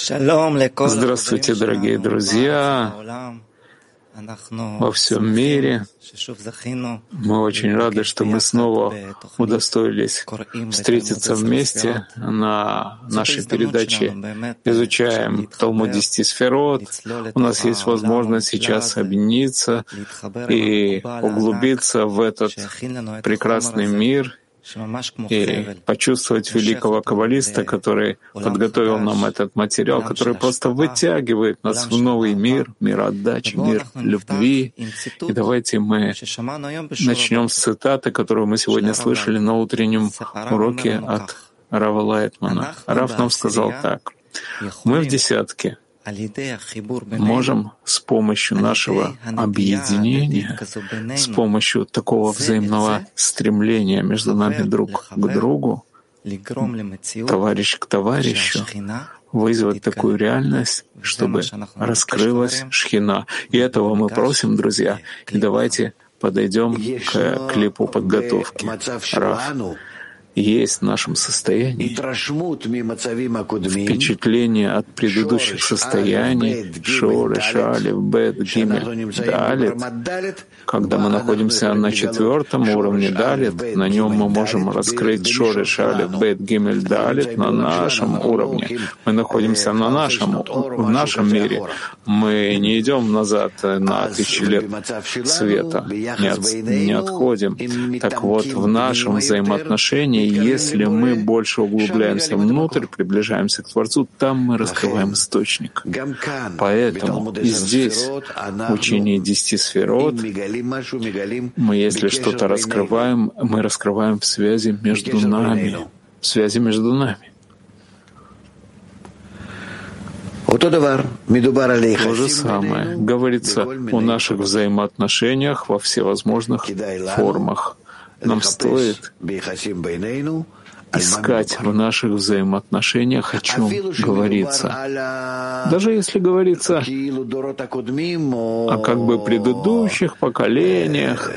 Здравствуйте, дорогие друзья. Во всем мире. Мы очень рады, что мы снова удостоились встретиться вместе на нашей передаче «Изучаем Талмуд 10 сферот». У нас есть возможность сейчас объединиться и углубиться в этот прекрасный мир и почувствовать великого каббалиста, который подготовил нам этот материал, который просто вытягивает нас в новый мир, мир отдачи, мир любви. И давайте мы начнем с цитаты, которую мы сегодня слышали на утреннем уроке от Рава Лайтмана. Рав нам сказал так. Мы в десятке — можем с помощью нашего объединения, с помощью такого взаимного стремления между нами друг к другу, товарищ к товарищу, вызвать такую реальность, чтобы раскрылась шхина. И этого мы просим, друзья. И давайте подойдем к клипу подготовки. Раф есть в нашем состоянии впечатление от предыдущих состояний Шоры, Шалев, Бет, Гимель, Далит. Когда мы находимся на четвертом уровне Далит, на нем мы можем раскрыть Шоры, Шалев, Бет, Гимель, Далит на нашем уровне. Мы находимся на нашем, в нашем мире. Мы не идем назад на тысячи лет света, не, от, не отходим. Так вот, в нашем взаимоотношении если мы больше углубляемся внутрь, приближаемся к Творцу, там мы раскрываем источник. Поэтому и здесь, в учении десяти сферот, мы, если что-то раскрываем, мы раскрываем в связи между нами, в связи между нами. То же самое. Говорится о наших взаимоотношениях во всевозможных формах нам стоит искать в наших взаимоотношениях, о чем говорится. Даже если говорится о как бы предыдущих поколениях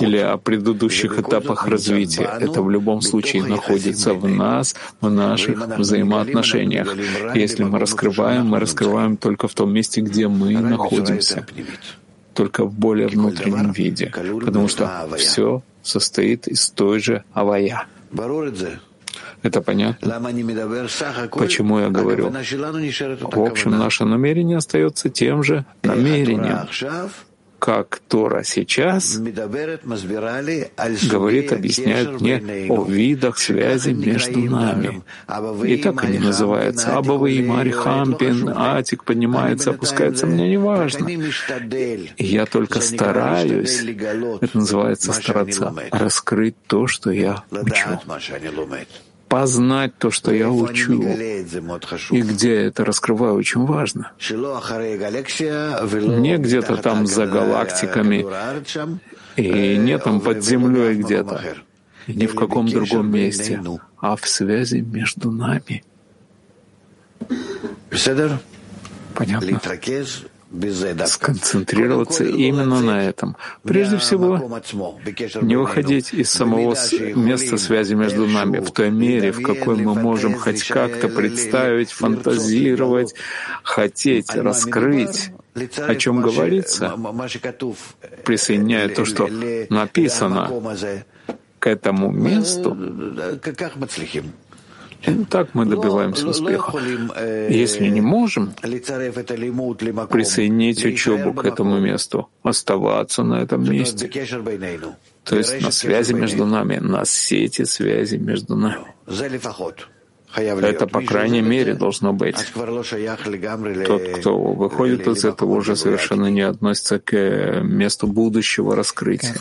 или о предыдущих этапах развития, это в любом случае находится в нас, в наших взаимоотношениях. Если мы раскрываем, мы раскрываем только в том месте, где мы находимся только в более внутреннем виде, потому что все состоит из той же авая. Это понятно? Почему я говорю? В общем, наше намерение остается тем же намерением как Тора сейчас говорит, объясняет мне о видах связи между нами. И так они называются. Абавы и Мари Хампин, Атик поднимается, опускается, мне не важно. Я только стараюсь, это называется стараться, раскрыть то, что я учу познать то, что я учу. И где я это раскрываю, очень важно. Не где-то там за галактиками, и не там под землей где-то, ни в каком другом месте, а в связи между нами. Понятно? Сконцентрироваться именно на этом. Прежде всего, не выходить из самого места связи между нами в той мере, в какой мы можем хоть как-то представить, фантазировать, хотеть раскрыть, о чем говорится, присооединяя то, что написано к этому месту, так мы добиваемся успеха. Если не можем присоединить учебу к этому месту, оставаться на этом месте, то есть на связи между нами, на сети связи между нами. Это, по крайней мере, должно быть. Тот, кто выходит из этого, уже совершенно не относится к месту будущего раскрытия.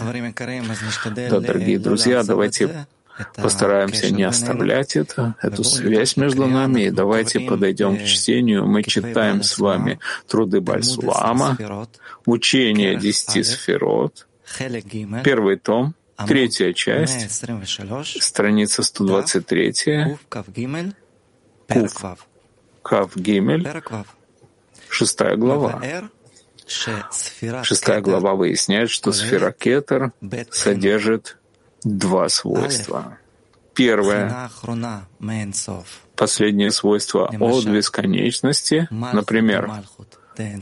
Да, дорогие друзья, давайте Постараемся не оставлять это, эту связь между нами, и давайте подойдем к чтению. Мы читаем с вами труды Бальсулама, учение десяти сферот, первый том, третья часть, страница 123, Кув Кав Гимель, шестая глава. Шестая глава выясняет, что сфера Кетер содержит два свойства. Первое. Последнее свойство от бесконечности, например,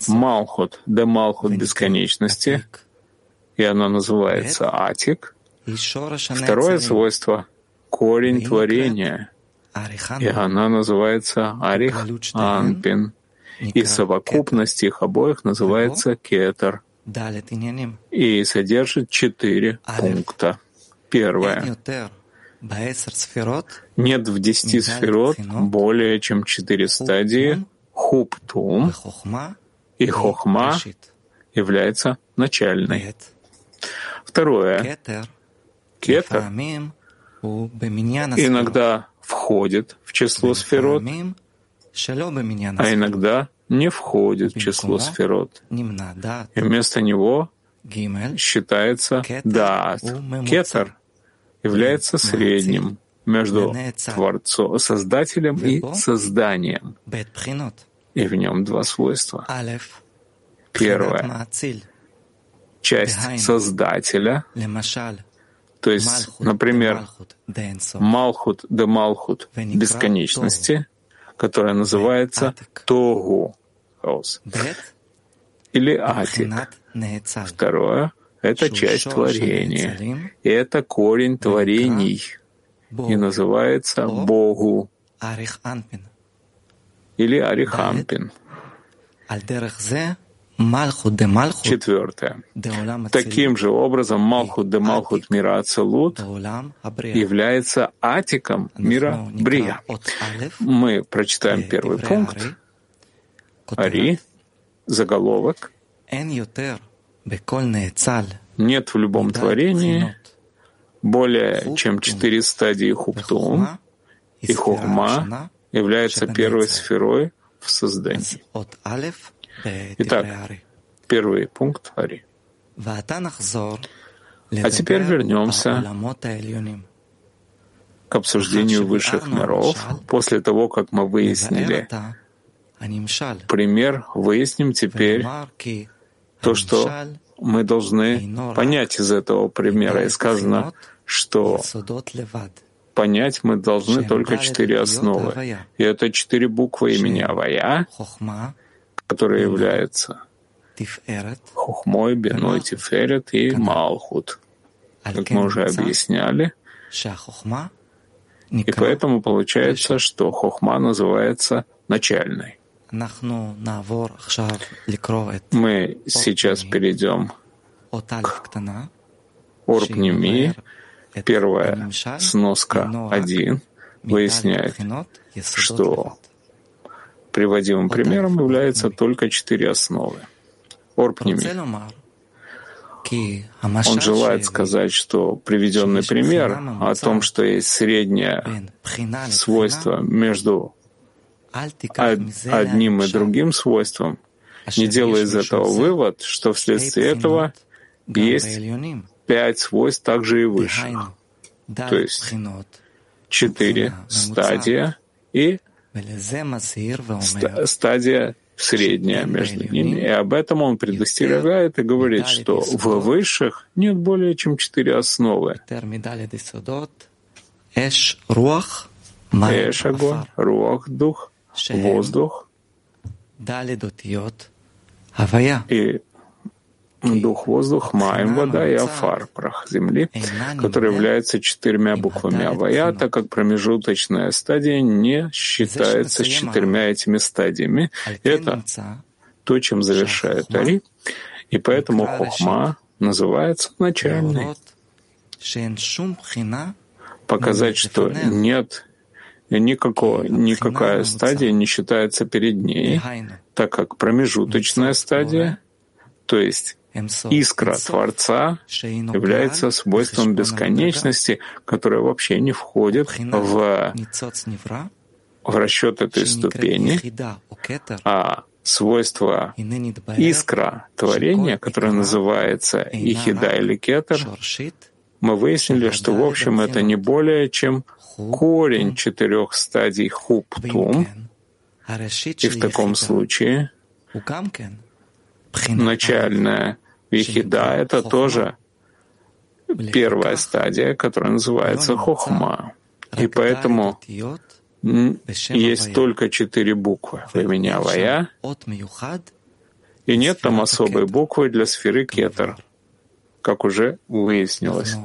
Малхут, де Малхут бесконечности, и оно называется Атик. Второе свойство — корень творения, и она называется Арих Анпин, и совокупность их обоих называется Кетер, и содержит четыре пункта. Первое. Нет в десяти сферот более чем четыре стадии хуптум, и хохма является начальной. Второе. Кетер иногда входит в число сферот, а иногда не входит в число сферот. И вместо него считается дат. Кетер является средним между Творцом, Создателем и Созданием. И в нем два свойства. Первое — часть Создателя, то есть, например, Малхут де Малхут бесконечности, которая называется Тогу, хаос, или Атик. Второе — это часть творения, и это корень творений, и называется Богу. Или Арихампин. Четвертое. Таким же образом Малхут де Малхут мира Ацелут является атиком мира Брия. Мы прочитаем первый пункт. Ари, заголовок. Нет в любом творении более чем четыре стадии хуптум, и хохма является первой сферой в создании. Итак, первый пункт Ари. А теперь вернемся к обсуждению высших миров после того, как мы выяснили пример, выясним теперь то, что мы должны понять из этого примера. И сказано, что понять мы должны только четыре основы. И это четыре буквы имени Авая, которые являются Хухмой, Беной, Тиферет и Малхут, как мы уже объясняли. И поэтому получается, что Хохма называется начальной. Мы сейчас перейдем к Орпнемии. Первая сноска 1 выясняет, что приводимым примером является только четыре основы. Орпними. Он желает сказать, что приведенный пример о том, что есть среднее свойство между одним и другим свойством, не делая из этого вывод, что вследствие этого есть пять свойств также и высших. То есть четыре стадия и стадия средняя между ними. И об этом он предостерегает и говорит, что в высших нет более чем четыре основы. Эш — огонь, руах — дух, воздух и дух, воздух, маем, вода и афар, прах земли, который является четырьмя буквами авая, так как промежуточная стадия не считается с четырьмя этими стадиями. Это то, чем завершает Ари, и поэтому хохма называется начальной. Показать, что нет никакого, никакая стадия не считается перед ней, так как промежуточная стадия, то есть искра Творца является свойством бесконечности, которое вообще не входит в, в расчет этой ступени, а свойство искра творения, которое называется Ихида или Кетер, мы выяснили, что в общем это не более чем корень четырех стадий хуптум, и в таком случае начальная Вихида — это тоже первая стадия, которая называется хохма. И поэтому есть только четыре буквы в имени Авая, и нет там особой буквы для сферы Кетер, как уже выяснилось.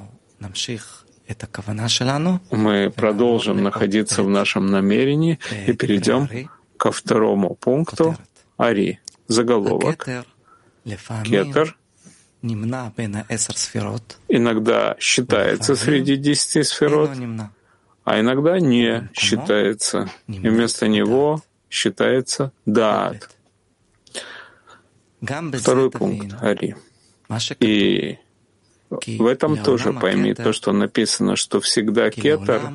Мы продолжим находиться в нашем намерении и перейдем ко второму пункту. Ари, заголовок. Кетер. Иногда считается среди десяти сферот, а иногда не считается, и вместо него считается даат. Второй пункт. Ари. И в этом тоже пойми то, что написано, что всегда кетер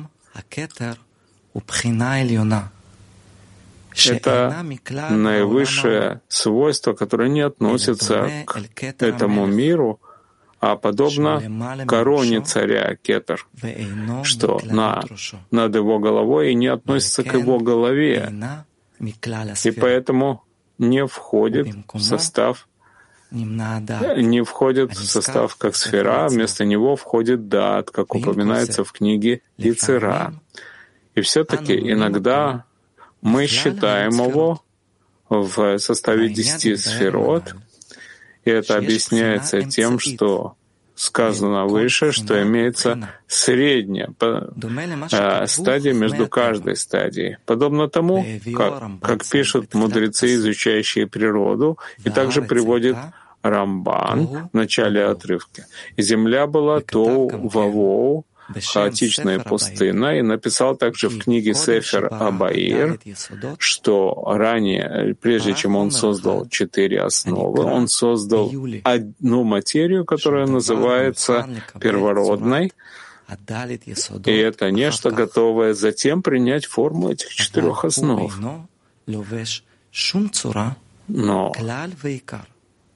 это наивысшее свойство, которое не относится к этому миру, а подобно короне царя Кетер, что на, над его головой и не относится к его голове, и поэтому не входит в состав не входит в состав как сфера, а вместо него входит дат, как упоминается в книге Ицера. И все-таки иногда мы считаем его в составе десяти сферот, и это объясняется тем, что сказано выше, что имеется средняя э, стадия между каждой стадией, подобно тому, как, как пишут мудрецы, изучающие природу, и также приводит Рамбан в начале отрывка. Земля была Тоу Вавоу, хаотичная пустына, и написал также в книге Сефер Абаир, что ранее, прежде чем он создал четыре основы, он создал одну материю, которая называется первородной, и это нечто готовое затем принять форму этих четырех основ. Но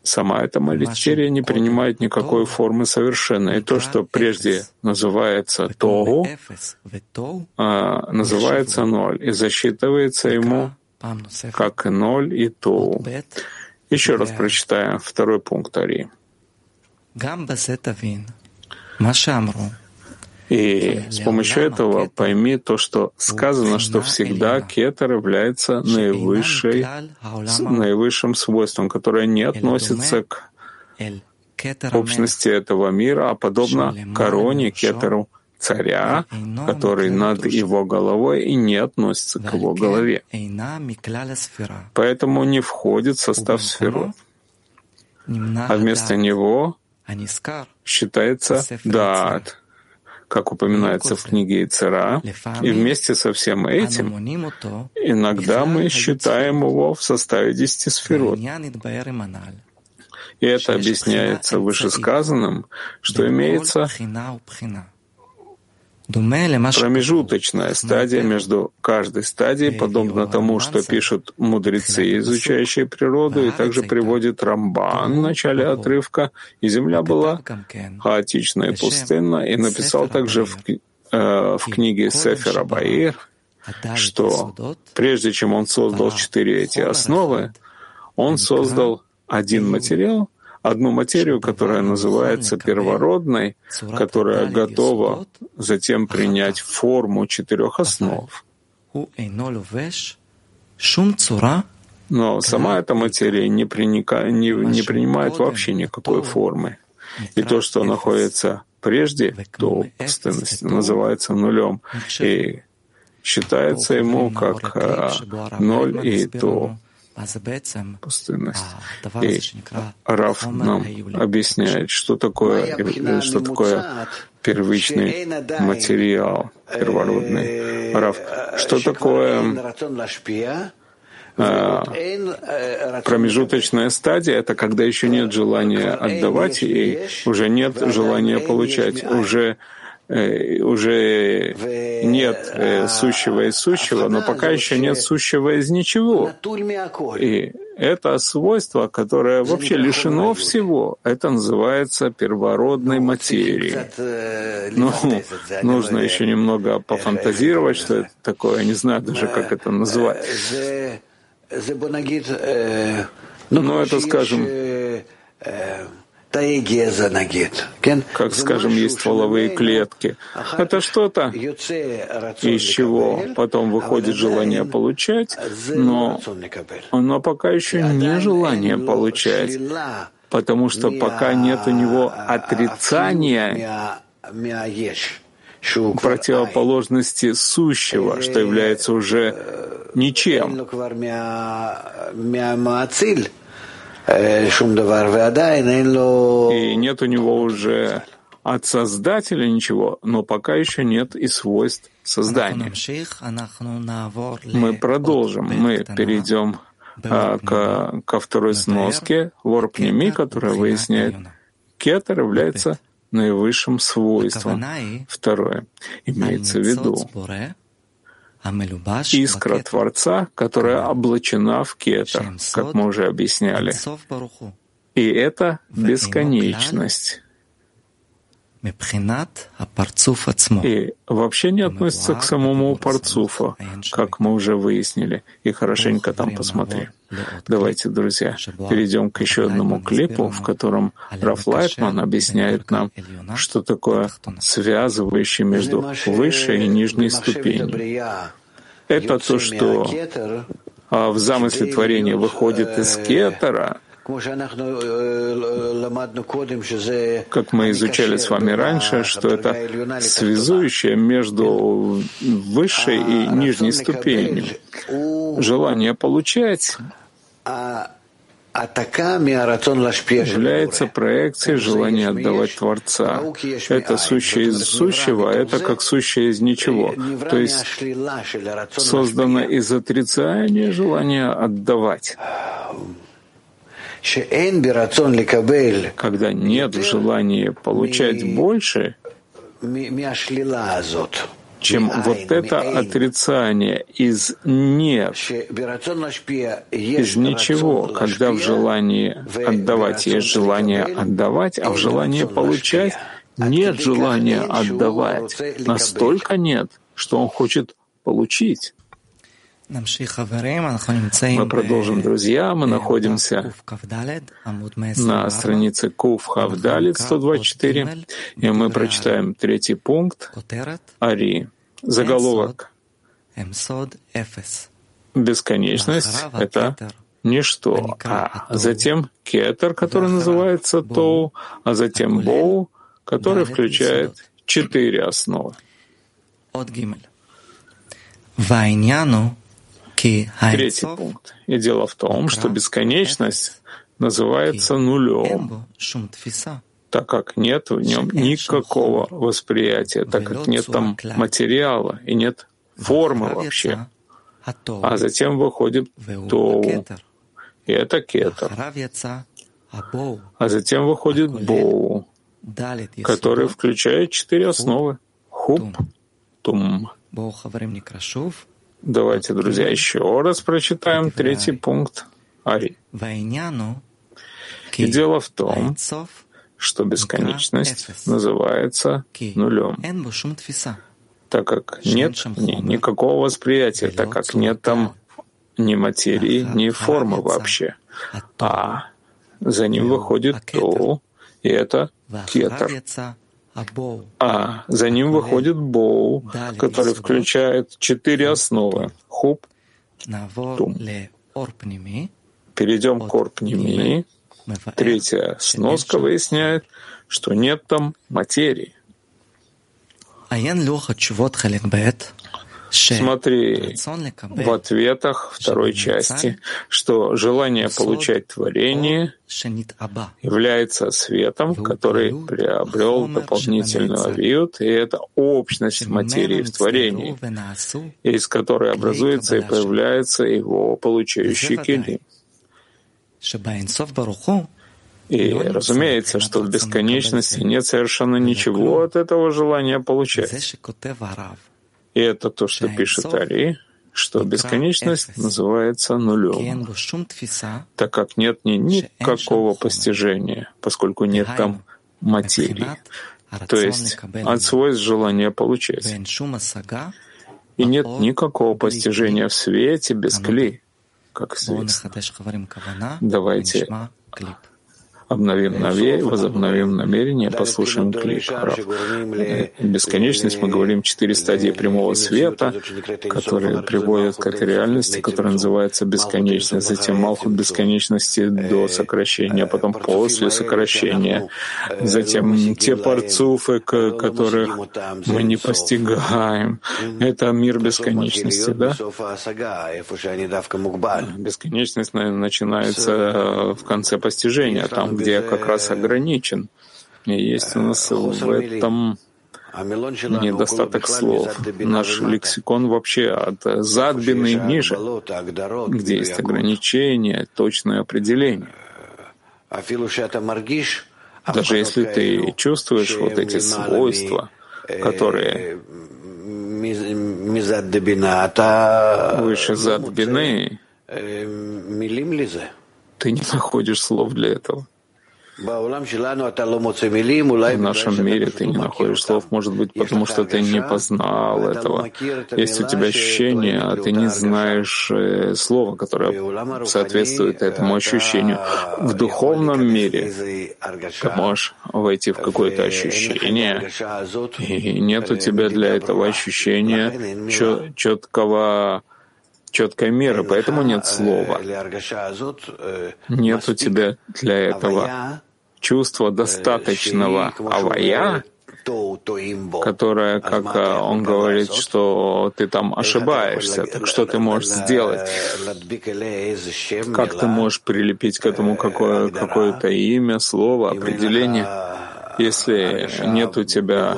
сама эта материя не принимает никакой формы совершенно. И то, что прежде называется Тогу, а, называется ноль, и засчитывается ему как и ноль и Тогу. Еще раз прочитаем второй пункт Ари. И с помощью этого пойми то, что сказано, что всегда кетер является наивысшей, наивысшим свойством, которое не относится к общности этого мира, а подобно короне кетеру царя, который над его головой и не относится к его голове. Поэтому не входит в состав сферот. А вместо него считается дат, как упоминается в книге Ицера, и вместе со всем этим иногда мы считаем его в составе десяти сферот. И это объясняется вышесказанным, что имеется Промежуточная стадия между каждой стадией, подобно тому, что пишут мудрецы, изучающие природу, и также приводит Рамбан в начале отрывка, и земля была хаотична и пустынна, и написал также в, э, в книге Сефера Баир, что прежде чем он создал четыре эти основы, он создал один материал — одну материю, которая называется первородной, которая готова затем принять форму четырех основ. Но сама эта материя не, приника, не, не принимает вообще никакой формы. И то, что находится прежде, то постоянность называется нулем. И считается ему как а, ноль и то пустынность. И Раф нам объясняет, что такое, что такое первичный материал, первородный. Раф, что такое а, промежуточная стадия — это когда еще нет желания отдавать и уже нет желания получать, уже Э, уже нет э, сущего из сущего, но пока еще нет сущего из ничего. И это свойство, которое вообще лишено всего, это называется первородной материей. Ну, нужно еще немного пофантазировать, что это такое, я не знаю даже, как это называть. Но это, скажем, как, скажем, есть стволовые клетки. Это что-то, из чего потом выходит желание получать, но оно пока еще не желание получать, потому что пока нет у него отрицания противоположности сущего, что является уже ничем. Э, и нет у него уже от Создателя ничего, но пока еще нет и свойств создания. Мы продолжим, мы перейдем а, к, ко второй сноске. Ворпнеми, которая выясняет, кетер является наивысшим свойством. Второе. Имеется в виду искра Творца, которая облачена в кетер, как мы уже объясняли. И это бесконечность. И вообще не относится к самому парцуфу, как мы уже выяснили, и хорошенько там посмотри. Давайте, друзья, перейдем к еще одному клипу, в котором Раф Лайтман объясняет нам, что такое связывающий между высшей и нижней ступенью. Это то, что а, в замысле творения выходит из кетера — как мы изучали с вами раньше, что это связующее между высшей и нижней ступенью. Желание получать является проекцией желания отдавать Творца. Это сущее из сущего, а это как сущее из ничего. То есть создано из отрицания желания отдавать. Когда нет желания получать больше, чем вот это отрицание из нет, из ничего, когда в желании отдавать есть желание отдавать, а в желании получать нет желания отдавать. Настолько нет, что он хочет получить. Мы продолжим, друзья. Мы находимся на странице Кув Хавдалит 124, и мы прочитаем третий пункт. Ари. Заголовок. Бесконечность — это ничто, а затем кетер, который называется Тоу, а затем Боу, который включает четыре основы. Третий пункт. И дело в том, что бесконечность называется нулем, так как нет в нем никакого восприятия, так как нет там материала и нет формы вообще. А затем выходит Тоу, и это кетер. А затем выходит Боу, который включает четыре основы — хуп, тум. Давайте, друзья, еще раз прочитаем третий пункт. Ари. И дело в том, что бесконечность называется нулем, так как нет ни, никакого восприятия, так как нет там ни материи, ни формы вообще. А за ним выходит то, и это кетер. А за ним выходит боу, который включает четыре основы — хуп, тум. Перейдем к орпнемии. Третья сноска выясняет, что нет там материи. Смотри в ответах второй части, что желание получать творение является светом, который приобрел дополнительную авиют, и это общность материи в творении, из которой образуется и появляется его получающий келим. И разумеется, что в бесконечности нет совершенно ничего от этого желания получать. И это то, что пишет Ари, что бесконечность называется нулем, так как нет ни никакого постижения, поскольку нет там материи, то есть от свойств желания получать. И нет никакого постижения в свете без клей, как известно. Давайте обновим наве, возобновим намерение, послушаем клип. Бесконечность, мы говорим, четыре стадии прямого света, которые приводят к этой реальности, которая называется бесконечность. Затем Малхут бесконечности до сокращения, потом после сокращения. Затем те парцуфы, которых мы не постигаем. Это мир бесконечности, да? Бесконечность начинается в конце постижения, там, где я как раз ограничен. И есть у нас в этом недостаток слов. Наш лексикон вообще от задбины ниже, где есть ограничения, точное определение. Даже если ты чувствуешь вот эти свойства, которые выше задбины, ты не находишь слов для этого. В нашем мире ты не находишь слов, может быть, потому что ты не познал этого. Есть у тебя ощущение, а ты не знаешь э, слова, которое соответствует этому ощущению. В духовном мире ты можешь войти в какое-то ощущение, и нет у тебя для этого ощущения четкого четкой меры, поэтому нет слова. Нет у тебя для этого чувства достаточного авая, которое, как он говорит, что ты там ошибаешься, так что ты можешь сделать? Как ты можешь прилепить к этому какое, какое-то имя, слово, определение, если нет у тебя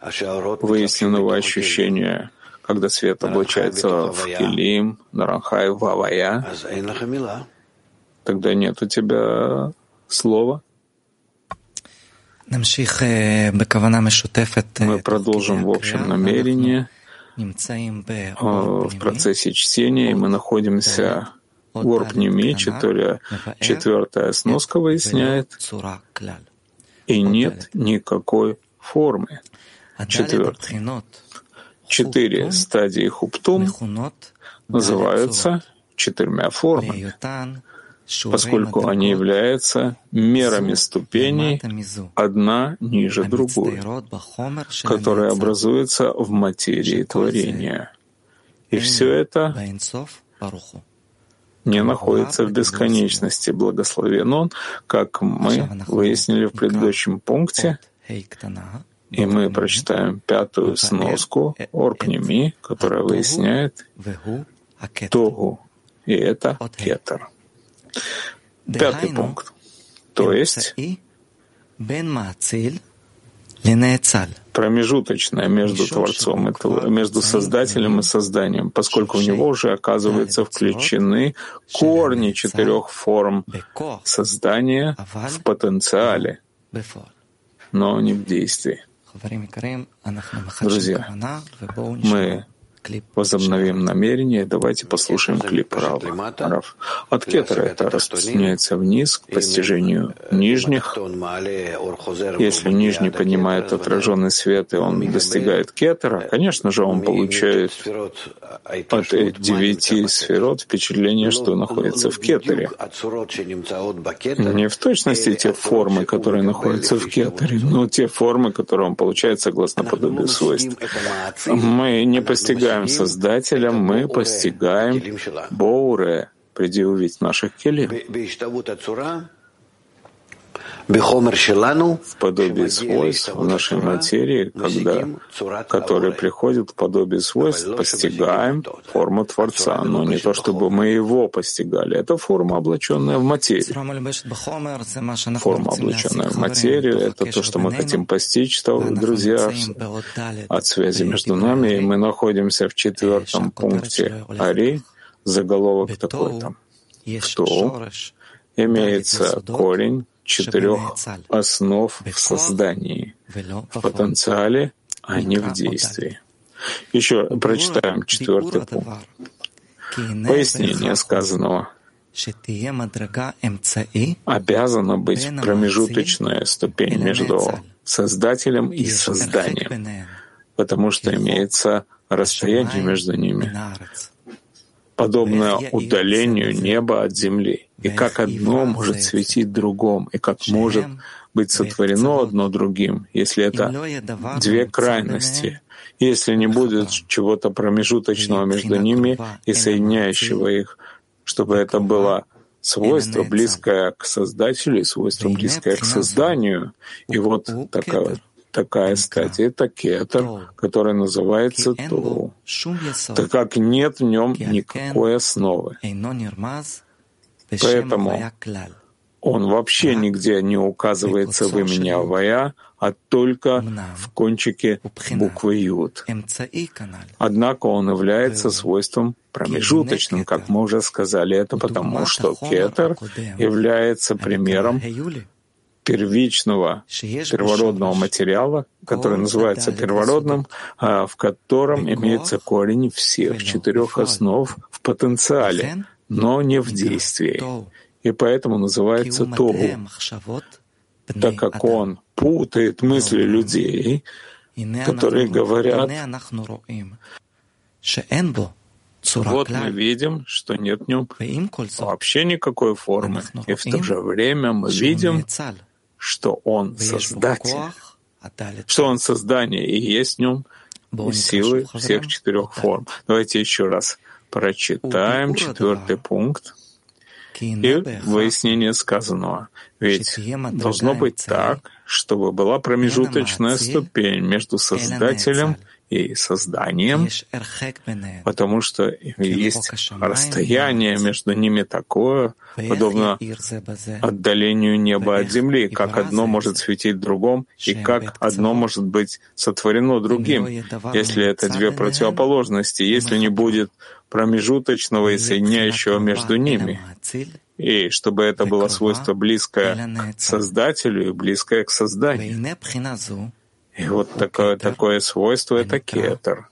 выясненного ощущения когда свет облачается в Килим, Наранхай, в Авая, тогда нет у тебя слова. Мы продолжим в общем намерении в процессе чтения, и мы находимся в Орпнеме, четвертая сноска выясняет, и нет никакой формы. Четвертый. Четыре стадии хуптум называются четырьмя формами, поскольку они являются мерами ступеней, одна ниже другой, которые образуются в материи творения. И все это не находится в бесконечности. Благословен Он, как мы выяснили в предыдущем пункте, и мы прочитаем пятую сноску Орпнеми, которая выясняет Тогу, и это Кетер. Пятый пункт. То есть промежуточное между Творцом и между Создателем и Созданием, поскольку в него уже оказываются включены корни четырех форм создания в потенциале, но не в действии. Друзья, мы возобновим намерение. Давайте послушаем клип. Рав. От кетера это распространяется вниз к постижению нижних. Если нижний поднимает отраженный свет, и он достигает кетера, конечно же, он получает от девяти сферот впечатление, что находится в кетере. Не в точности те формы, которые находятся в кетере, но те формы, которые он получает согласно подобию свойств. Мы не постигаем постигаем Создателя, мы постигаем Боуре, увидеть наших келим в подобии свойств в нашей материи, когда, которые приходят в подобие свойств, постигаем форму Творца, но не то, чтобы мы его постигали. Это форма, облаченная в материю. Форма, облаченная в материю, это то, что мы хотим постичь, друзья, от связи между нами, и мы находимся в четвертом пункте Ари, заголовок такой-то. Кто? имеется корень четырех основ в создании, в потенциале, а не в действии. Еще прочитаем четвертый пункт. Пояснение сказанного. Обязана быть промежуточная ступень между Создателем и Созданием, потому что имеется расстояние между ними, подобно удалению неба от земли, и как одно может светить другом, и как может быть сотворено одно другим, если это две крайности, если не будет чего-то промежуточного между ними и соединяющего их, чтобы это было свойство, близкое к Создателю, и свойство, близкое к созданию. И вот такая, такая стадия — это кетер, который называется Тоу, так как нет в нем никакой основы. Поэтому он вообще нигде не указывается в имени Авая, а только в кончике буквы Юд. Однако он является свойством промежуточным, как мы уже сказали. Это потому, что кетер является примером первичного первородного материала, который называется первородным, а, в котором имеется корень всех четырех основ в потенциале, но не в действии. И поэтому называется Тогу, так как он путает мысли людей, которые говорят, вот мы видим, что нет в нем вообще никакой формы, и в то же время мы видим, что он создатель, что он создание и есть в нем силы всех четырех форм. Давайте еще раз прочитаем четвертый пункт. И выяснение сказанного. Ведь должно быть так, чтобы была промежуточная ступень между Создателем и созданием, потому что есть расстояние между ними такое, подобно отдалению неба от земли, как одно может светить в другом, и как одно может быть сотворено другим, если это две противоположности, если не будет промежуточного и соединяющего между ними, и чтобы это было свойство близкое к Создателю и близкое к созданию. И вот такое, такое свойство — это кетер,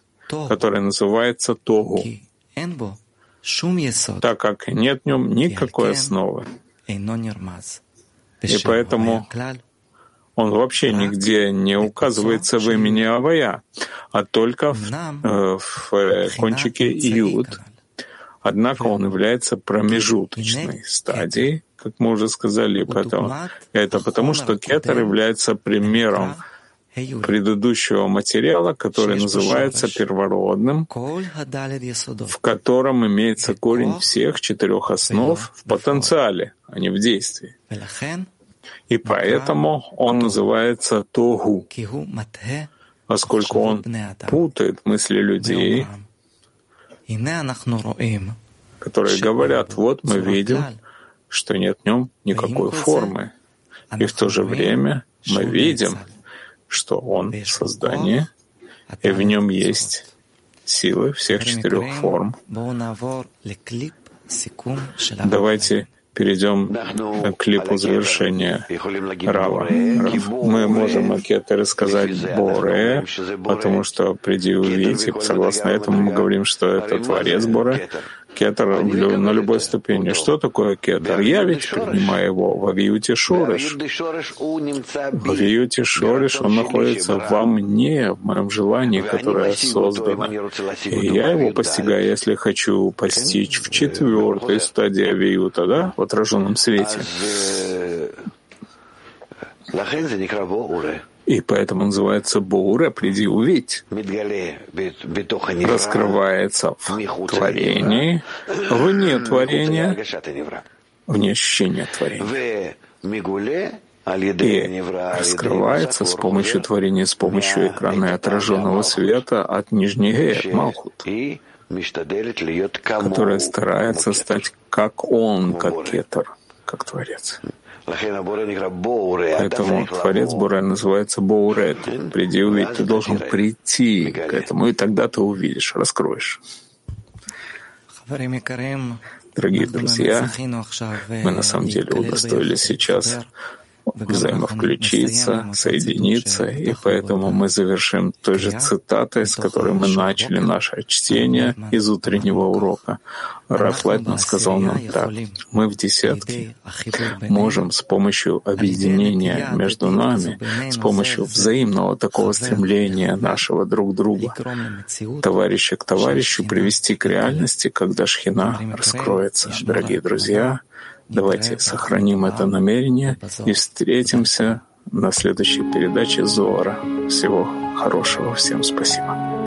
который называется тогу, так как нет в нем никакой основы. И поэтому он вообще нигде не указывается в имени Авая, а только в, э, в э, кончике Иуд. Однако он является промежуточной стадией, как мы уже сказали, поэтому, это потому, что кетер является примером предыдущего материала, который называется первородным, в котором имеется корень всех четырех основ в потенциале, а не в действии. И поэтому он называется Тогу, поскольку он путает мысли людей, которые говорят, вот мы видим, что нет в нем никакой формы. И в то же время мы видим, что он — создание, и в нем есть силы всех четырех форм. Давайте перейдем к клипу завершения Рава. Мы можем макеты рассказать Боре, потому что приди увидеть, и согласно этому мы говорим, что это Творец Боре, кетер на любой ступени. Что такое кетер? Я ведь принимаю его в Авиюте Шореш. В Авиюте Шореш он находится во мне, в моем желании, которое создано. И я его постигаю, если хочу постичь в четвертой стадии Авиюта, да, в отраженном свете. И поэтому называется Боуре, приди увидеть. Раскрывается в творении, вне творения, вне ощущения творения. И раскрывается с помощью творения, с помощью экрана отраженного света от нижней Гея, Малхут, которая старается стать как он, как кетер, как творец. Поэтому Творец Буре называется Боурет. Приди увидеть, ты должен прийти к этому, и тогда ты увидишь, раскроешь. Дорогие друзья, мы на самом деле удостоились сейчас взаимовключиться, соединиться, и поэтому мы завершим той же цитатой, с которой мы начали наше чтение из утреннего урока. Раф Лайтман сказал нам так. Мы в десятке можем с помощью объединения между нами, с помощью взаимного такого стремления нашего друг друга, товарища к товарищу, привести к реальности, когда шхина раскроется. Дорогие друзья, давайте сохраним это намерение и встретимся на следующей передаче Зора. Всего хорошего. Всем спасибо.